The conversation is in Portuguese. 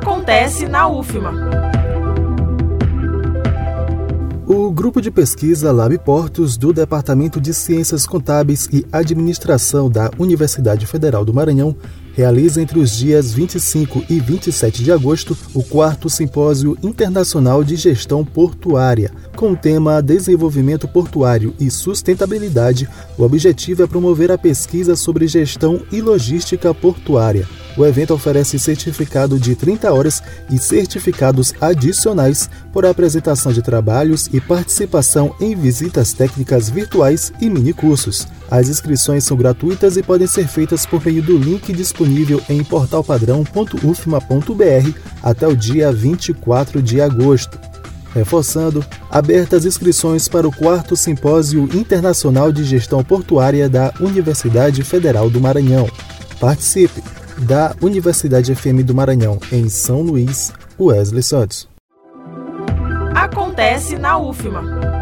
Acontece na UFMA. O grupo de pesquisa Lab Portos do Departamento de Ciências Contábeis e Administração da Universidade Federal do Maranhão realiza entre os dias 25 e 27 de agosto o quarto Simpósio Internacional de Gestão Portuária. Com o tema Desenvolvimento Portuário e Sustentabilidade, o objetivo é promover a pesquisa sobre gestão e logística portuária. O evento oferece certificado de 30 horas e certificados adicionais por apresentação de trabalhos e participação em visitas técnicas virtuais e minicursos. As inscrições são gratuitas e podem ser feitas por meio do link disponível em portalpadrão.ufma.br até o dia 24 de agosto. Reforçando, abertas inscrições para o quarto Simpósio Internacional de Gestão Portuária da Universidade Federal do Maranhão. Participe! Da Universidade FM do Maranhão, em São Luís, Wesley Santos. Acontece na UFMA.